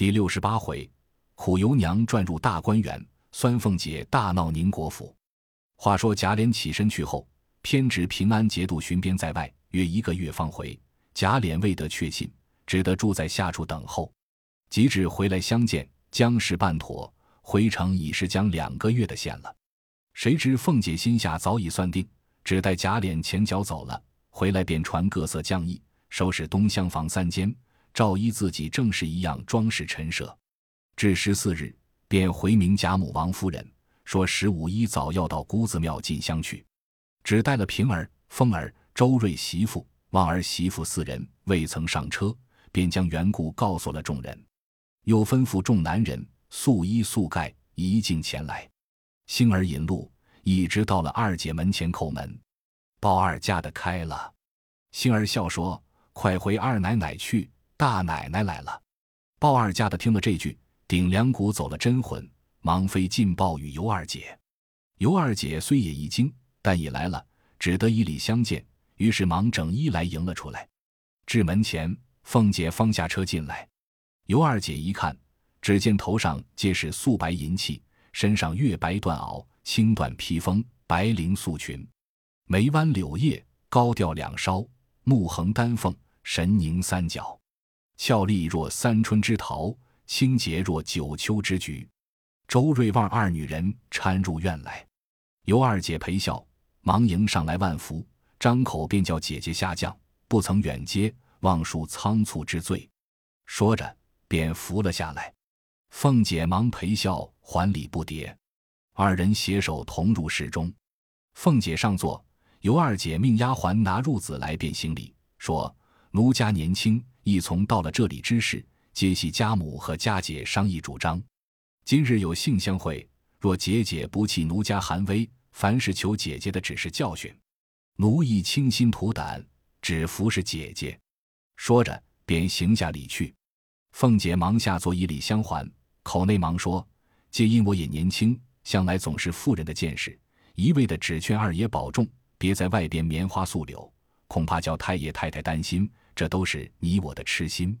第六十八回，苦尤娘转入大观园，酸凤姐大闹宁国府。话说贾琏起身去后，偏值平安节度巡边在外，约一个月方回。贾琏未得确信，只得住在下处等候。及至回来相见，将事办妥，回城已是将两个月的限了。谁知凤姐心下早已算定，只待贾琏前脚走了，回来便传各色将役，收拾东厢房三间，照依自己正式一样装饰陈设。至十四日，便回明贾母、王夫人，说十五一早要到姑子庙进香去，只带了平儿、凤儿、周瑞媳妇、旺儿媳妇四人，未曾上车，便将缘故告诉了众人。又吩咐众男人素衣素盖，一径前来。星儿引路，一直到了二姐门前叩门。鲍二家的开了。星儿笑说：“快回二奶奶去，大奶奶来了。”鲍二家的听了这句，顶梁骨走了真魂，忙飞进报与尤二姐。尤二姐虽也一惊，但已来了，只得以礼相见。于是忙整衣来迎了出来。至门前，凤姐方下车进来。尤二姐一看，只见头上皆是素白银器，身上月白缎袄、青缎披风、白绫素裙，眉弯柳叶，高吊两梢，目横丹凤，神凝三角，俏丽若三春之桃，清洁若九秋之菊。周瑞旺二女人搀入院来，尤二姐陪笑，忙迎上来万福，张口便叫姐姐下降，不曾远接，望恕仓促之罪。说着。便扶了下来，凤姐忙陪笑还礼不迭，二人携手同入室中。凤姐上座，尤二姐命丫鬟拿褥子来便行礼，说：“奴家年轻，亦从到了这里之事，皆系家母和家姐商议主张。今日有幸相会，若姐姐不弃奴家寒微，凡是求姐姐的只是教训，奴亦倾心吐胆，只服侍姐姐。”说着，便行下礼去。凤姐忙下作以礼相还，口内忙说：“皆因我也年轻，向来总是妇人的见识，一味的只劝二爷保重，别在外边棉花素柳，恐怕叫太爷太太担心。这都是你我的痴心。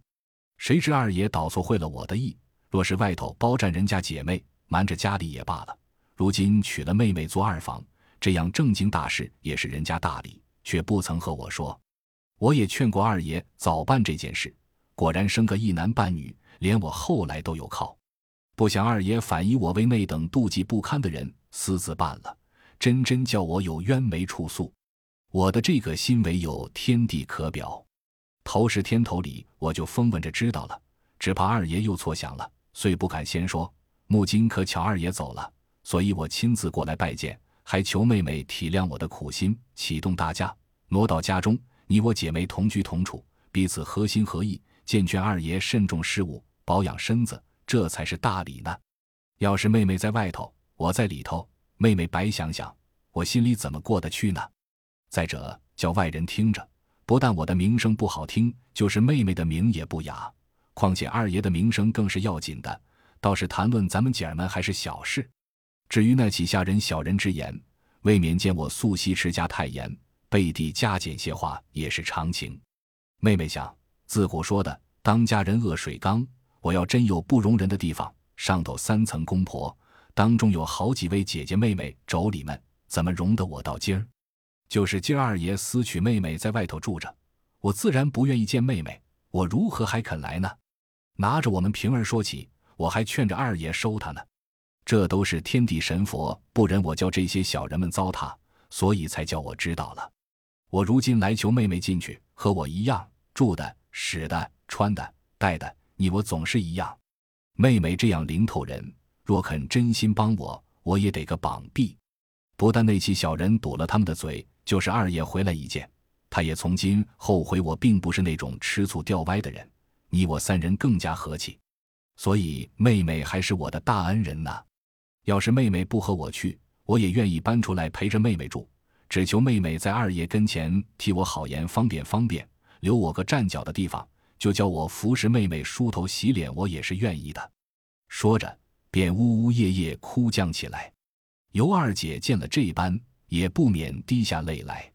谁知二爷倒错会了我的意，若是外头包占人家姐妹，瞒着家里也罢了。如今娶了妹妹做二房，这样正经大事也是人家大礼，却不曾和我说。我也劝过二爷早办这件事。”果然生个一男半女，连我后来都有靠。不想二爷反以我为那等妒忌不堪的人，私自办了，真真叫我有冤没处诉。我的这个心唯有天地可表。头十天头里，我就风闻着知道了，只怕二爷又错想了，遂不敢先说。木今可巧二爷走了，所以我亲自过来拜见，还求妹妹体谅我的苦心，启动大家，挪到家中，你我姐妹同居同处，彼此合心合意。见劝二爷慎重事务，保养身子，这才是大礼呢。要是妹妹在外头，我在里头，妹妹白想想，我心里怎么过得去呢？再者，叫外人听着，不但我的名声不好听，就是妹妹的名也不雅。况且二爷的名声更是要紧的，倒是谈论咱们姐儿们还是小事。至于那起下人小人之言，未免见我素习持家太严，背地加减些话也是常情。妹妹想。自古说的“当家人恶水缸”，我要真有不容人的地方，上头三层公婆，当中有好几位姐姐妹妹妯娌们，怎么容得我到今儿？就是今二爷私娶妹妹在外头住着，我自然不愿意见妹妹，我如何还肯来呢？拿着我们平儿说起，我还劝着二爷收她呢。这都是天地神佛不忍我叫这些小人们糟蹋，所以才叫我知道了。我如今来求妹妹进去，和我一样住的。使的、穿的、戴的，你我总是一样。妹妹这样灵头人，若肯真心帮我，我也得个绑臂。不但那起小人堵了他们的嘴，就是二爷回来一见，他也从今后悔我并不是那种吃醋掉歪的人。你我三人更加和气，所以妹妹还是我的大恩人呢。要是妹妹不和我去，我也愿意搬出来陪着妹妹住，只求妹妹在二爷跟前替我好言方便方便。留我个站脚的地方，就叫我服侍妹妹梳头洗脸，我也是愿意的。说着，便呜呜咽咽哭将起来。尤二姐见了这般，也不免滴下泪来。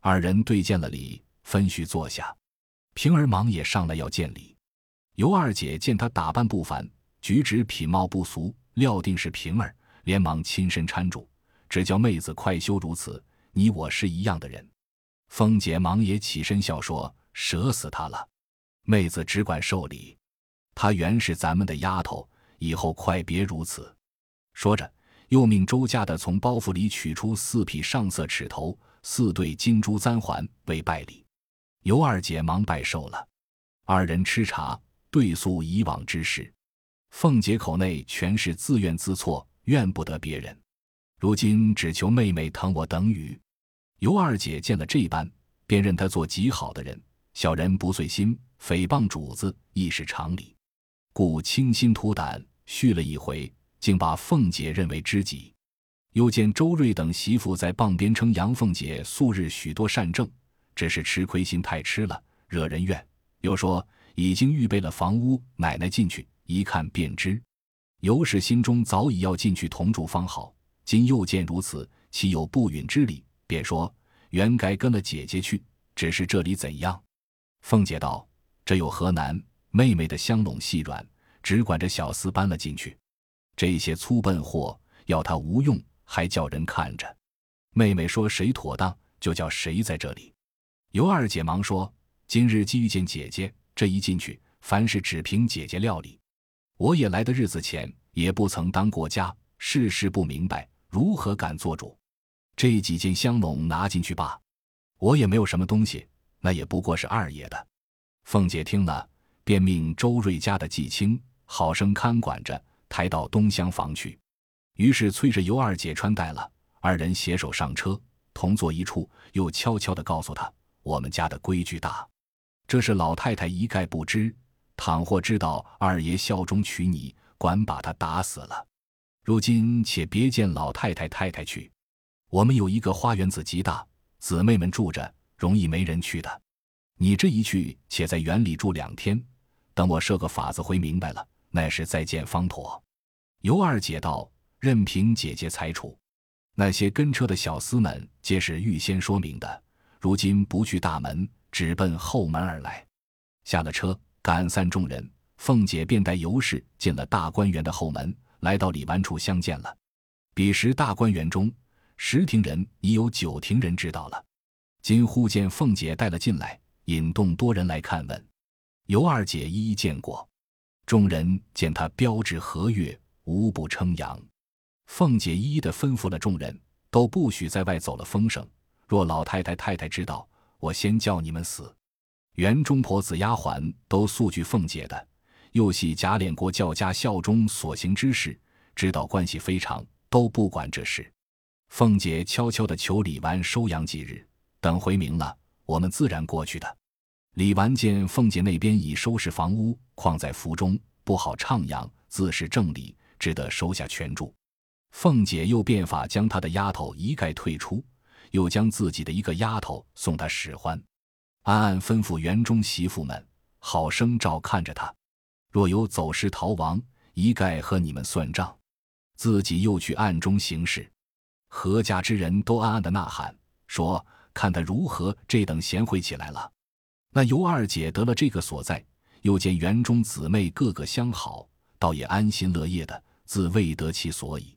二人对见了礼，分叙坐下。平儿忙也上来要见礼。尤二姐见他打扮不凡，举止品貌不俗，料定是平儿，连忙亲身搀住，只叫妹子快休如此。你我是一样的人。凤姐忙也起身笑说：“折死他了。”妹子只管受礼。她原是咱们的丫头，以后快别如此。说着，又命周家的从包袱里取出四匹上色尺头、四对金珠簪环为拜礼。尤二姐忙拜受了。二人吃茶，对诉以往之事。凤姐口内全是自怨自错，怨不得别人。如今只求妹妹疼我等语。尤二姐见了这般，便认他做极好的人。小人不遂心，诽谤主子亦是常理，故倾心吐胆续了一回，竟把凤姐认为知己。又见周瑞等媳妇在傍边称杨凤姐素日许多善政，只是吃亏心太吃了，惹人怨。又说已经预备了房屋，奶奶进去一看便知。尤氏心中早已要进去同住方好，今又见如此，岂有不允之理？便说原该跟了姐姐去，只是这里怎样？凤姐道：“这有何难？妹妹的香拢细软，只管着小厮搬了进去。这些粗笨货要他无用，还叫人看着。妹妹说谁妥当，就叫谁在这里。”尤二姐忙说：“今日既遇见姐姐，这一进去，凡事只凭姐姐料理。我也来的日子前，也不曾当过家，事事不明白，如何敢做主？这几件香笼拿进去罢。我也没有什么东西。”那也不过是二爷的。凤姐听了，便命周瑞家的季青好生看管着，抬到东厢房去。于是催着尤二姐穿戴了，二人携手上车，同坐一处。又悄悄地告诉她：“我们家的规矩大，这是老太太一概不知。倘或知道二爷效忠娶你，管把他打死了。如今且别见老太太太太去，我们有一个花园子极大，姊妹们住着。”容易没人去的，你这一去，且在园里住两天，等我设个法子回明白了，那是再见方妥。尤二姐道：“任凭姐姐裁处。那些跟车的小厮们，皆是预先说明的，如今不去大门，直奔后门而来。”下了车，赶散众人，凤姐便带尤氏进了大观园的后门，来到李纨处相见了。彼时大观园中，十庭人已有九庭人知道了。今忽见凤姐带了进来，引动多人来看问。尤二姐一一见过，众人见他标致和悦，无不称扬。凤姐一一的吩咐了众人，都不许在外走了风声。若老太太太太知道，我先叫你们死。园中婆子丫鬟都素惧凤姐的，又系贾琏国教家孝忠所行之事，知道关系非常，都不管这事。凤姐悄悄的求李纨收养几日。等回明了，我们自然过去的。李纨见凤姐那边已收拾房屋，况在府中不好徜徉，自是正理，只得收下全住。凤姐又变法将她的丫头一概退出，又将自己的一个丫头送她使唤，暗暗吩咐园中媳妇们好生照看着她，若有走失逃亡，一概和你们算账。自己又去暗中行事，何家之人都暗暗的呐喊说。看他如何这等贤惠起来了。那尤二姐得了这个所在，又见园中姊妹个个相好，倒也安心乐业的，自未得其所以。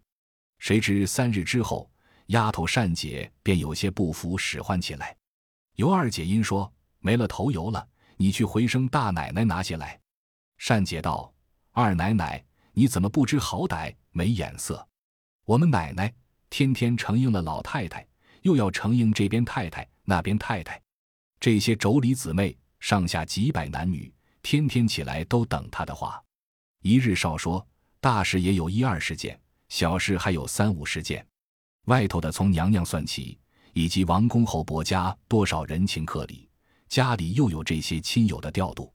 谁知三日之后，丫头善姐便有些不服，使唤起来。尤二姐因说没了头油了，你去回声大奶奶拿些来。善姐道：“二奶奶，你怎么不知好歹，没眼色？我们奶奶天天承应了老太太。”又要承应这边太太那边太太，这些妯娌姊妹上下几百男女，天天起来都等他的话。一日少说，大事也有一二十件，小事还有三五十件。外头的从娘娘算起，以及王公侯伯家多少人情客礼，家里又有这些亲友的调度，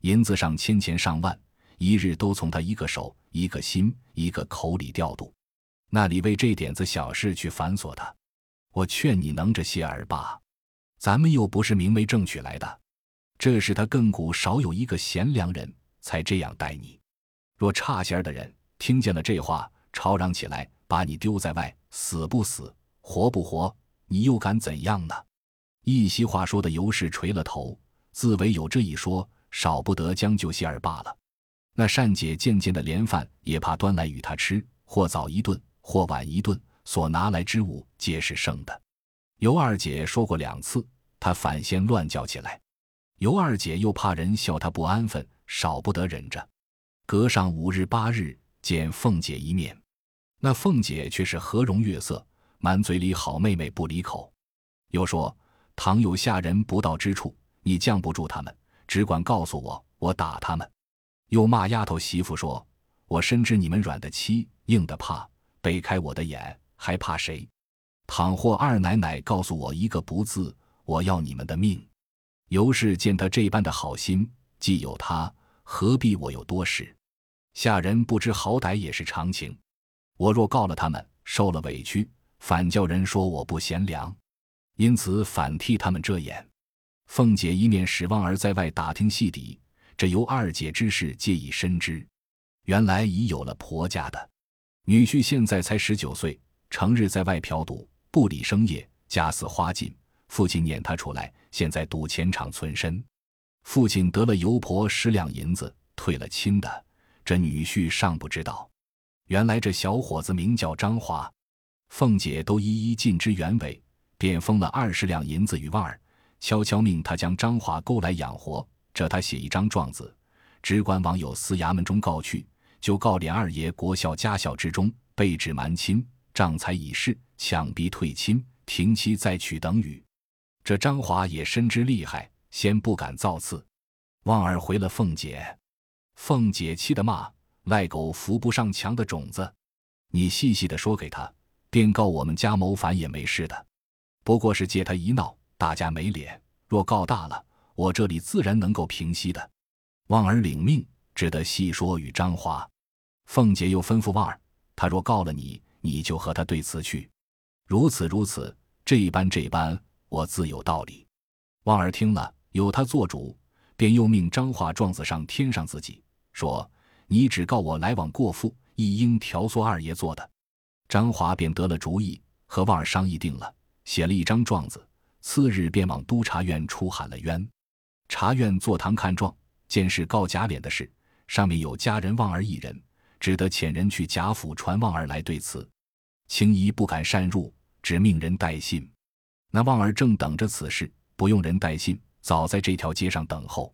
银子上千钱上万，一日都从他一个手、一个心、一个口里调度，那里为这点子小事去繁琐他？我劝你能着些儿罢，咱们又不是明媒正娶来的，这是他亘古少有一个贤良人才这样待你。若差些儿的人听见了这话，吵嚷起来，把你丢在外，死不死，活不活，你又敢怎样呢？一席话说的尤氏垂了头，自为有这一说，少不得将就些儿罢了。那单姐渐渐的连饭也怕端来与他吃，或早一顿，或晚一顿，所拿来之物皆是剩的。尤二姐说过两次，他反先乱叫起来。尤二姐又怕人笑她不安分，少不得忍着。隔上五日八日见凤姐一面，那凤姐却是和容悦色，满嘴里好妹妹不离口。又说：倘有下人不到之处，你降不住他们，只管告诉我，我打他们。又骂丫头媳妇说：我深知你们软的欺，硬的怕，背开我的眼，还怕谁？倘或二奶奶告诉我一个不字，我要你们的命。尤氏见他这般的好心，既有他，何必我有多事？下人不知好歹也是常情。我若告了他们，受了委屈，反叫人说我不贤良，因此反替他们遮掩。凤姐一面使望儿在外打听细底，这由二姐之事皆已深知。原来已有了婆家的女婿，现在才十九岁，成日在外嫖赌。不理生业，家似花尽。父亲撵他出来，现在赌钱场存身。父亲得了油婆十两银子，退了亲的。这女婿尚不知道，原来这小伙子名叫张华。凤姐都一一尽知原委，便封了二十两银子与旺儿，悄悄命他将张华勾来养活。这他写一张状子，只管往有司衙门中告去，就告连二爷国孝家孝之中被指瞒亲。仗财已逝，强逼退亲，停妻再娶等语。这张华也深知厉害，先不敢造次。旺儿回了凤姐，凤姐气得骂：“赖狗扶不上墙的种子！你细细的说给他，便告我们家谋反也没事的，不过是借他一闹，大家没脸。若告大了，我这里自然能够平息的。”旺儿领命，只得细说与张华。凤姐又吩咐旺儿：“他若告了你。”你就和他对词去，如此如此，这般这般，我自有道理。旺儿听了，有他做主，便又命张华状子上添上自己，说：“你只告我来往过户，一应调唆二爷做的。”张华便得了主意，和旺儿商议定了，写了一张状子，次日便往督察院出喊了冤。察院坐堂看状，见是告贾琏的事，上面有家人旺儿一人，只得遣人去贾府传旺儿来对词。青衣不敢擅入，只命人带信。那旺儿正等着此事，不用人带信，早在这条街上等候。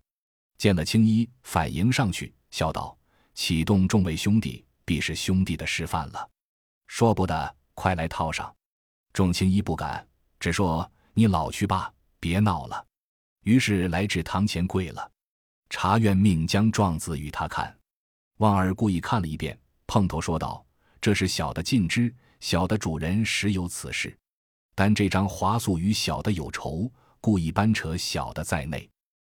见了青衣，反迎上去，笑道：“启动众位兄弟，必是兄弟的示范了。说不得，快来套上。”众青衣不敢，只说：“你老去吧，别闹了。”于是来至堂前跪了。查院命将状子与他看，旺儿故意看了一遍，碰头说道：“这是小的尽知。”小的主人实有此事，但这张华素与小的有仇，故意搬扯小的在内，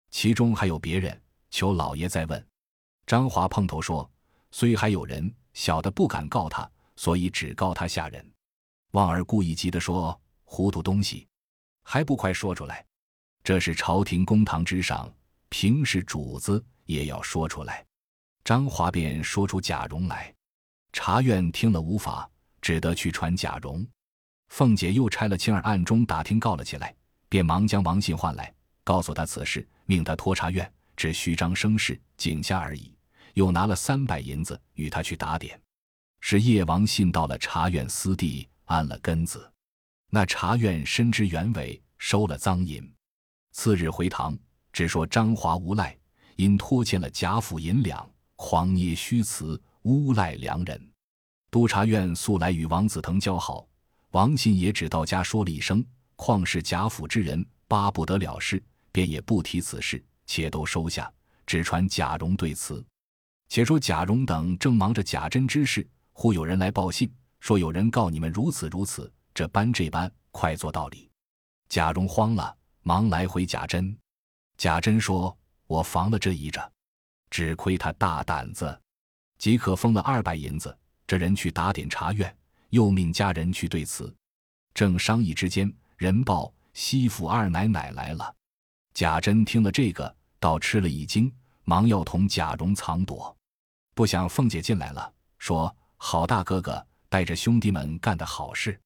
其中还有别人，求老爷再问。张华碰头说：“虽还有人，小的不敢告他，所以只告他下人。”旺儿故意急的说：“糊涂东西，还不快说出来！这是朝廷公堂之上，平时主子也要说出来。”张华便说出贾蓉来，察院听了无法。只得去传贾蓉，凤姐又拆了青儿暗中打听告了起来，便忙将王信唤来，告诉他此事，命他托察院，只虚张声势，井下而已。又拿了三百银子与他去打点。是叶王信到了察院私地，安了根子。那察院深知原委，收了赃银。次日回堂，只说张华无赖，因拖欠了贾府银两，狂捏虚词，诬赖良人。督察院素来与王子腾交好，王信也只到家说了一声，况是贾府之人，巴不得了事，便也不提此事，且都收下，只传贾蓉对词。且说贾蓉等正忙着贾珍之事，忽有人来报信，说有人告你们如此如此，这般这般，快做道理。贾蓉慌了，忙来回贾珍。贾珍说：“我防了这一着，只亏他大胆子，即可封了二百银子。”这人去打点茶院，又命家人去对词。正商议之间，人报西府二奶奶来了。贾珍听了这个，倒吃了一惊，忙要同贾蓉藏躲。不想凤姐进来了，说：“好大哥哥带着兄弟们干的好事。”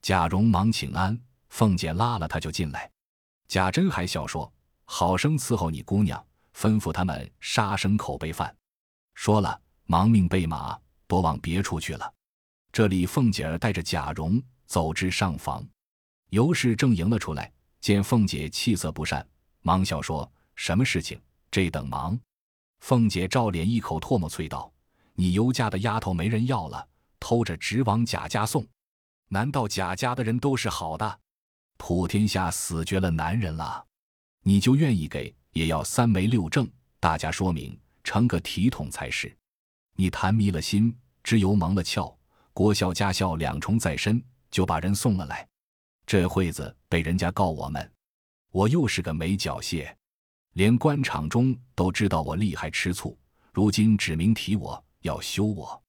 贾蓉忙请安，凤姐拉了他就进来。贾珍还笑说：“好生伺候你姑娘，吩咐他们杀牲口备饭。说了，忙命备马，躲往别处去了。这里，凤姐儿带着贾蓉走至上房，尤氏正迎了出来，见凤姐气色不善，忙笑说：“什么事情？这等忙？”凤姐照脸一口唾沫啐道：“你尤家的丫头没人要了，偷着直往贾家送。难道贾家的人都是好的？普天下死绝了男人了，你就愿意给，也要三媒六证，大家说明，成个体统才是。你谈迷了心，只有蒙了窍。”国孝家孝两重在身，就把人送了来。这会子被人家告我们，我又是个没缴械，连官场中都知道我厉害吃醋。如今指名提我要休我，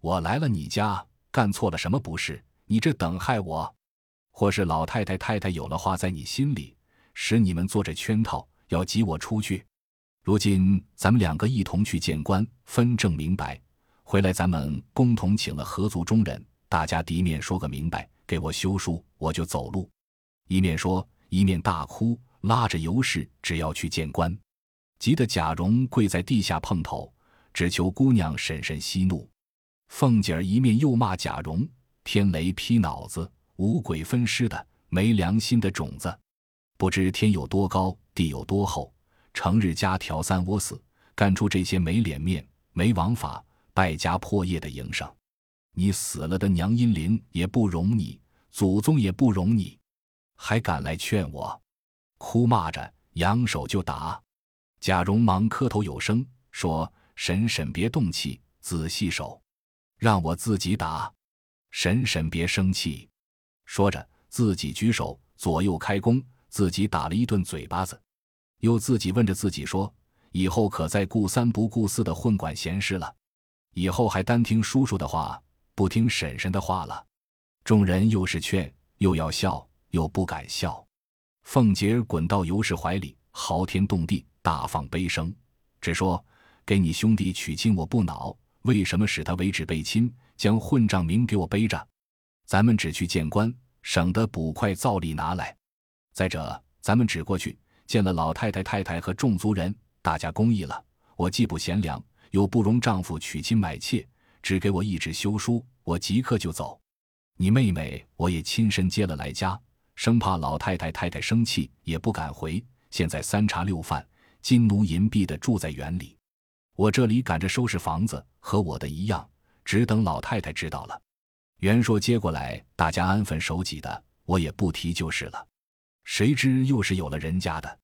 我来了你家，干错了什么不是？你这等害我，或是老太太太太有了话在你心里，使你们做这圈套，要挤我出去。如今咱们两个一同去见官，分证明白。回来，咱们共同请了合族中人，大家敌面说个明白，给我休书，我就走路。一面说，一面大哭，拉着尤氏，只要去见官，急得贾蓉跪在地下碰头，只求姑娘婶婶息怒。凤姐儿一面又骂贾蓉：“天雷劈脑子，五鬼分尸的，没良心的种子，不知天有多高，地有多厚，成日家挑三窝四，干出这些没脸面、没王法。”败家破业的营生，你死了的娘阴灵也不容你，祖宗也不容你，还敢来劝我？哭骂着扬手就打。贾蓉忙磕头有声说：“婶婶别动气，仔细手，让我自己打。婶婶别生气。”说着自己举手左右开弓，自己打了一顿嘴巴子，又自己问着自己说：“以后可再顾三不顾四的混管闲事了。”以后还单听叔叔的话，不听婶婶的话了。众人又是劝，又要笑，又不敢笑。凤姐儿滚到尤氏怀里，嚎天动地，大放悲声，只说：“给你兄弟娶亲，我不恼，为什么使他为止背亲，将混账名给我背着？咱们只去见官，省得捕快造例拿来。再者，咱们只过去见了老太太、太太和众族人，大家公义了，我既不贤良。”又不容丈夫娶亲买妾，只给我一纸休书，我即刻就走。你妹妹我也亲身接了来家，生怕老太太太太生气，也不敢回。现在三茶六饭，金奴银币的住在园里，我这里赶着收拾房子，和我的一样，只等老太太知道了。袁说接过来，大家安分守己的，我也不提就是了。谁知又是有了人家的，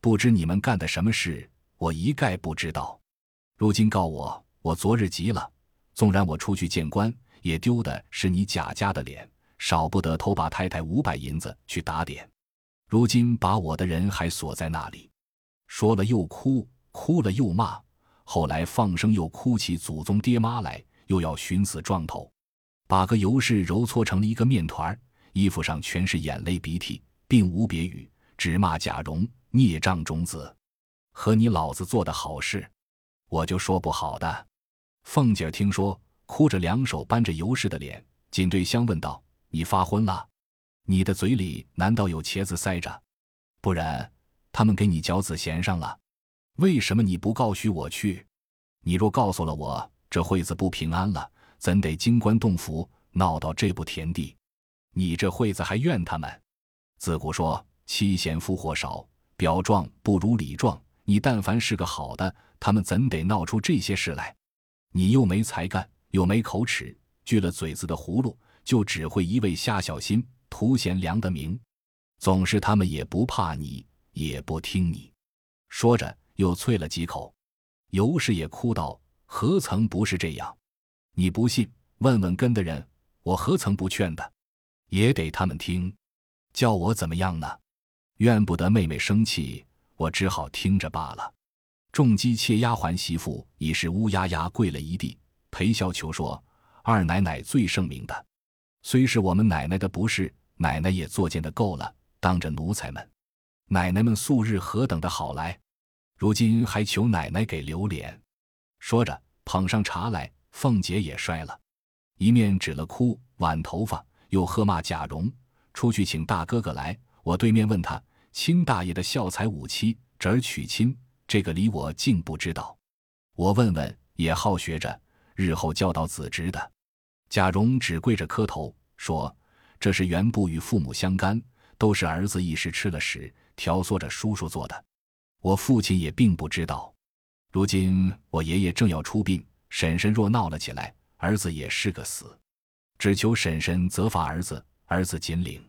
不知你们干的什么事，我一概不知道。如今告我，我昨日急了，纵然我出去见官，也丢的是你贾家的脸，少不得偷把太太五百银子去打点。如今把我的人还锁在那里，说了又哭，哭了又骂，后来放声又哭起祖宗爹妈来，又要寻死撞头，把个尤氏揉搓成了一个面团衣服上全是眼泪鼻涕，并无别语，只骂贾蓉孽障种子，和你老子做的好事。我就说不好的，凤姐听说，哭着两手扳着尤氏的脸，紧对香问道：“你发昏了？你的嘴里难道有茄子塞着？不然他们给你脚子衔上了？为什么你不告许我去？你若告诉了我，这会子不平安了，怎得金棺洞府闹到这步田地？你这会子还怨他们？自古说妻贤夫祸少，表状不如里状。你但凡是个好的。”他们怎得闹出这些事来？你又没才干，又没口齿，锯了嘴子的葫芦，就只会一味瞎小心，图贤良的名。总是他们也不怕你，也不听你。说着又啐了几口。尤氏也哭道：“何曾不是这样？你不信，问问跟的人，我何曾不劝的？也得他们听，叫我怎么样呢？怨不得妹妹生气，我只好听着罢了。”众姬妾丫鬟媳妇已是乌压压跪了一地，陪笑求说：“二奶奶最圣明的，虽是我们奶奶的不是，奶奶也作践的够了。当着奴才们，奶奶们素日何等的好来，如今还求奶奶给留脸。”说着捧上茶来，凤姐也摔了，一面指了哭挽头发，又喝骂贾蓉：“出去请大哥哥来。”我对面问他：“亲大爷的孝才五妻，侄儿娶亲。”这个离我竟不知道。我问问，也好学着，日后教导子侄的。贾蓉只跪着磕头说：“这是原不与父母相干，都是儿子一时吃了屎，挑唆着叔叔做的。我父亲也并不知道。如今我爷爷正要出殡，婶婶若闹了起来，儿子也是个死。只求婶婶责罚儿子，儿子尽领。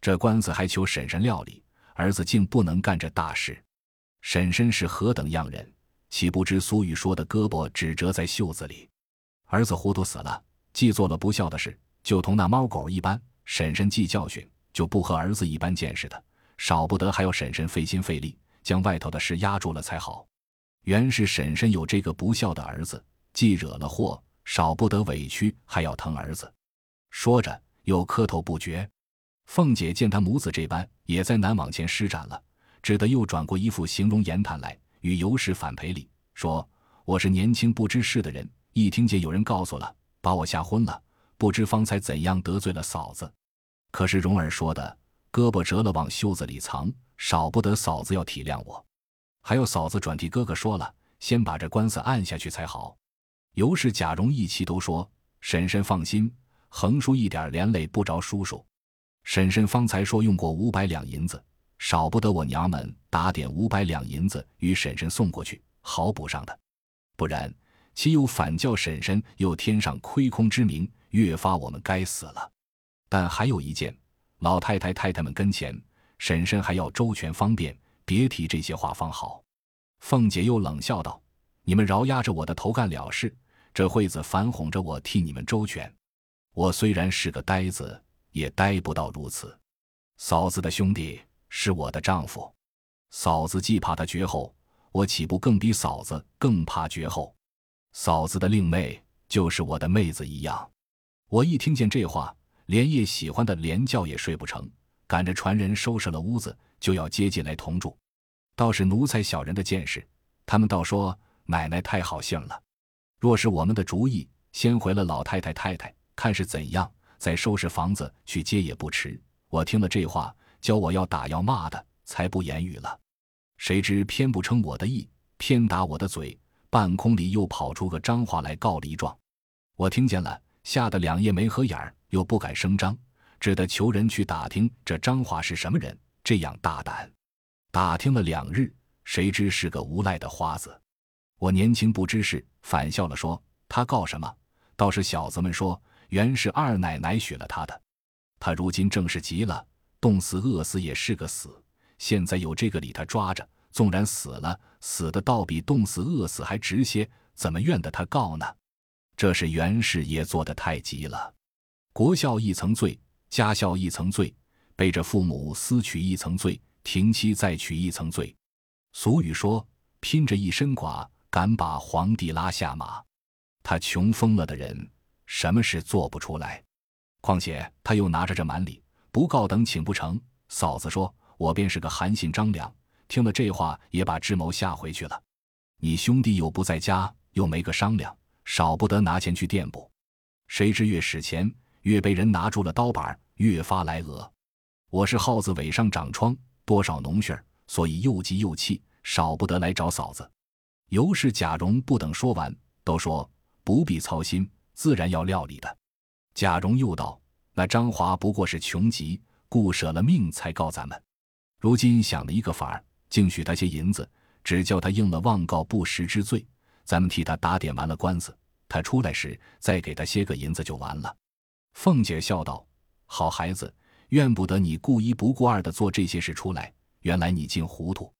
这官司还求婶婶料理，儿子竟不能干这大事。婶婶是何等样人，岂不知苏玉说的胳膊只折在袖子里？儿子糊涂死了。”既做了不孝的事，就同那猫狗一般；婶婶既教训，就不和儿子一般见识的，少不得还要婶婶费心费力将外头的事压住了才好。原是婶婶有这个不孝的儿子，既惹了祸，少不得委屈，还要疼儿子。说着又磕头不绝。凤姐见他母子这般，也在难往前施展了，只得又转过一副形容言谈来，与尤氏反赔礼，说：“我是年轻不知事的人，一听见有人告诉了。”把我吓昏了，不知方才怎样得罪了嫂子。可是蓉儿说的，胳膊折了往袖子里藏，少不得嫂子要体谅我。还有嫂子转替哥哥说了，先把这官司按下去才好。尤氏、贾蓉一齐都说：“婶婶放心，横竖一点连累不着叔叔。婶婶方才说用过五百两银子，少不得我娘们打点五百两银子与婶婶送过去，好补上的。不然。”岂有反叫婶婶又添上亏空之名，越发我们该死了。但还有一件，老太太太太们跟前，婶婶还要周全方便，别提这些话方好。凤姐又冷笑道：“你们饶压着我的头干了事，这会子反哄着我替你们周全。我虽然是个呆子，也待不到如此。嫂子的兄弟是我的丈夫，嫂子既怕他绝后，我岂不更比嫂子更怕绝后？”嫂子的令妹就是我的妹子一样，我一听见这话，连夜喜欢的连觉也睡不成，赶着传人收拾了屋子，就要接进来同住。倒是奴才小人的见识，他们倒说奶奶太好性了。若是我们的主意，先回了老太太太太，看是怎样，再收拾房子去接也不迟。我听了这话，教我要打要骂的，才不言语了。谁知偏不称我的意，偏打我的嘴。半空里又跑出个张华来告离状，我听见了，吓得两夜没合眼儿，又不敢声张，只得求人去打听这张华是什么人，这样大胆。打听了两日，谁知是个无赖的花子。我年轻不知事，反笑了说：“他告什么？倒是小子们说，原是二奶奶许了他的。他如今正是急了，冻死饿死也是个死。现在有这个理他抓着。”纵然死了，死的倒比冻死、饿死还值些，怎么怨得他告呢？这是袁氏也做得太急了。国孝一层罪，家孝一层罪，背着父母私娶一层罪，停妻再娶一层罪。俗语说：“拼着一身剐，敢把皇帝拉下马。”他穷疯了的人，什么事做不出来？况且他又拿着这满礼，不告等请不成。嫂子说：“我便是个韩信张良。”听了这话，也把智谋吓回去了。你兄弟又不在家，又没个商量，少不得拿钱去垫补。谁知越使钱，越被人拿住了刀板，越发来讹。我是耗子尾上长疮，多少脓血所以又急又气，少不得来找嫂子。尤氏、贾蓉不等说完，都说不必操心，自然要料理的。贾蓉又道：“那张华不过是穷急，故舍了命才告咱们。如今想了一个法儿。”竟许他些银子，只叫他应了妄告不实之罪。咱们替他打点完了官司，他出来时再给他些个银子就完了。凤姐笑道：“好孩子，怨不得你顾一不顾二的做这些事出来。原来你竟糊涂。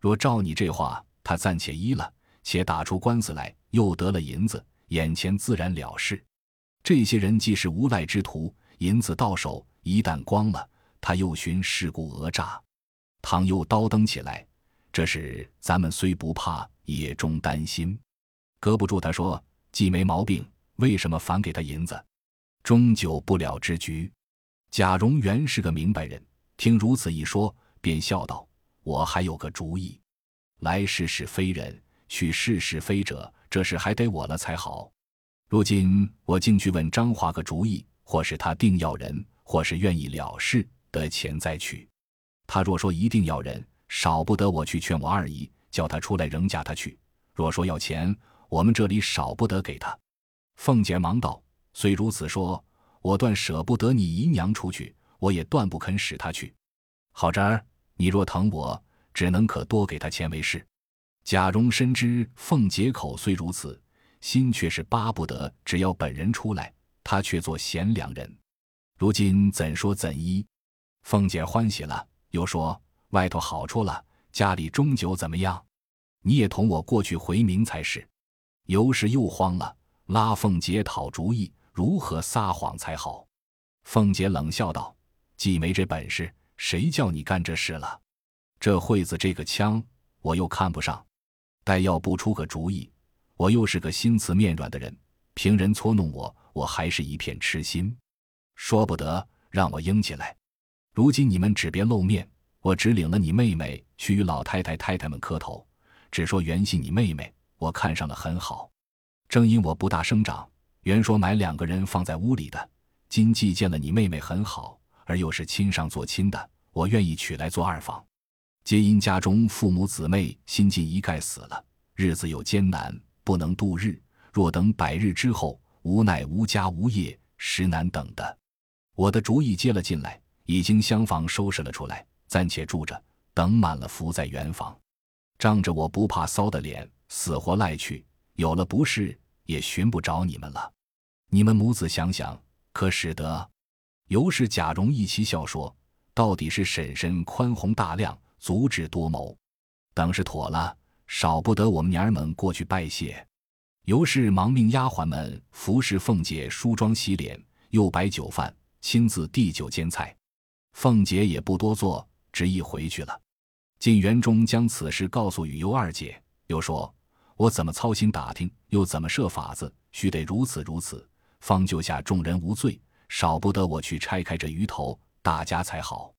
若照你这话，他暂且依了，且打出官司来，又得了银子，眼前自然了事。这些人既是无赖之徒，银子到手，一旦光了，他又寻事故讹诈。”倘又刀登起来，这事咱们虽不怕，也终担心。搁不住他说，既没毛病，为什么反给他银子？终究不了之局。贾蓉原是个明白人，听如此一说，便笑道：“我还有个主意。来是是非人，去是是非者，这事还得我了才好。如今我竟去问张华个主意，或是他定要人，或是愿意了事，得钱再去。”他若说一定要人，少不得我去劝我二姨，叫他出来仍嫁他去。若说要钱，我们这里少不得给他。”凤姐忙道：“虽如此说，我断舍不得你姨娘出去，我也断不肯使她去。好侄儿，你若疼我，只能可多给他钱为是。”贾蓉深知凤姐口虽如此，心却是巴不得只要本人出来，他却做贤良人。如今怎说怎依？凤姐欢喜了，又说：“外头好处了，家里终究怎么样？你也同我过去回明才是。”尤氏又慌了。拉凤姐讨主意，如何撒谎才好？凤姐冷笑道：“既没这本事，谁叫你干这事了？这惠子这个腔，我又看不上。待要不出个主意，我又是个心慈面软的人，凭人搓弄我，我还是一片痴心。说不得，让我应起来。如今你们只别露面，我只领了你妹妹去与老太太太太们磕头，只说原系你妹妹，我看上了很好。”正因我不大生长，原说买两个人放在屋里的，今既见了你妹妹很好，而又是亲上做亲的，我愿意娶来做二房。皆因家中父母姊妹新近一概死了，日子又艰难，不能度日。若等百日之后，无奈无家无业，实难等的。我的主意接了进来，已经厢房收拾了出来，暂且住着，等满了福在原房。仗着我不怕骚的脸，死活赖去。有了不是，也寻不着你们了。你们母子想想，可使得？尤氏、贾蓉一齐笑说：“到底是婶婶宽宏大量，足智多谋。等是妥了，少不得我们娘儿们过去拜谢。”尤氏忙命丫鬟们服侍凤姐梳妆洗脸，又摆酒饭，亲自递酒煎菜。凤姐也不多做，执意回去了。进园中将此事告诉与尤二姐，又说。我怎么操心打听，又怎么设法子，须得如此如此，方救下众人无罪，少不得我去拆开这鱼头，大家才好。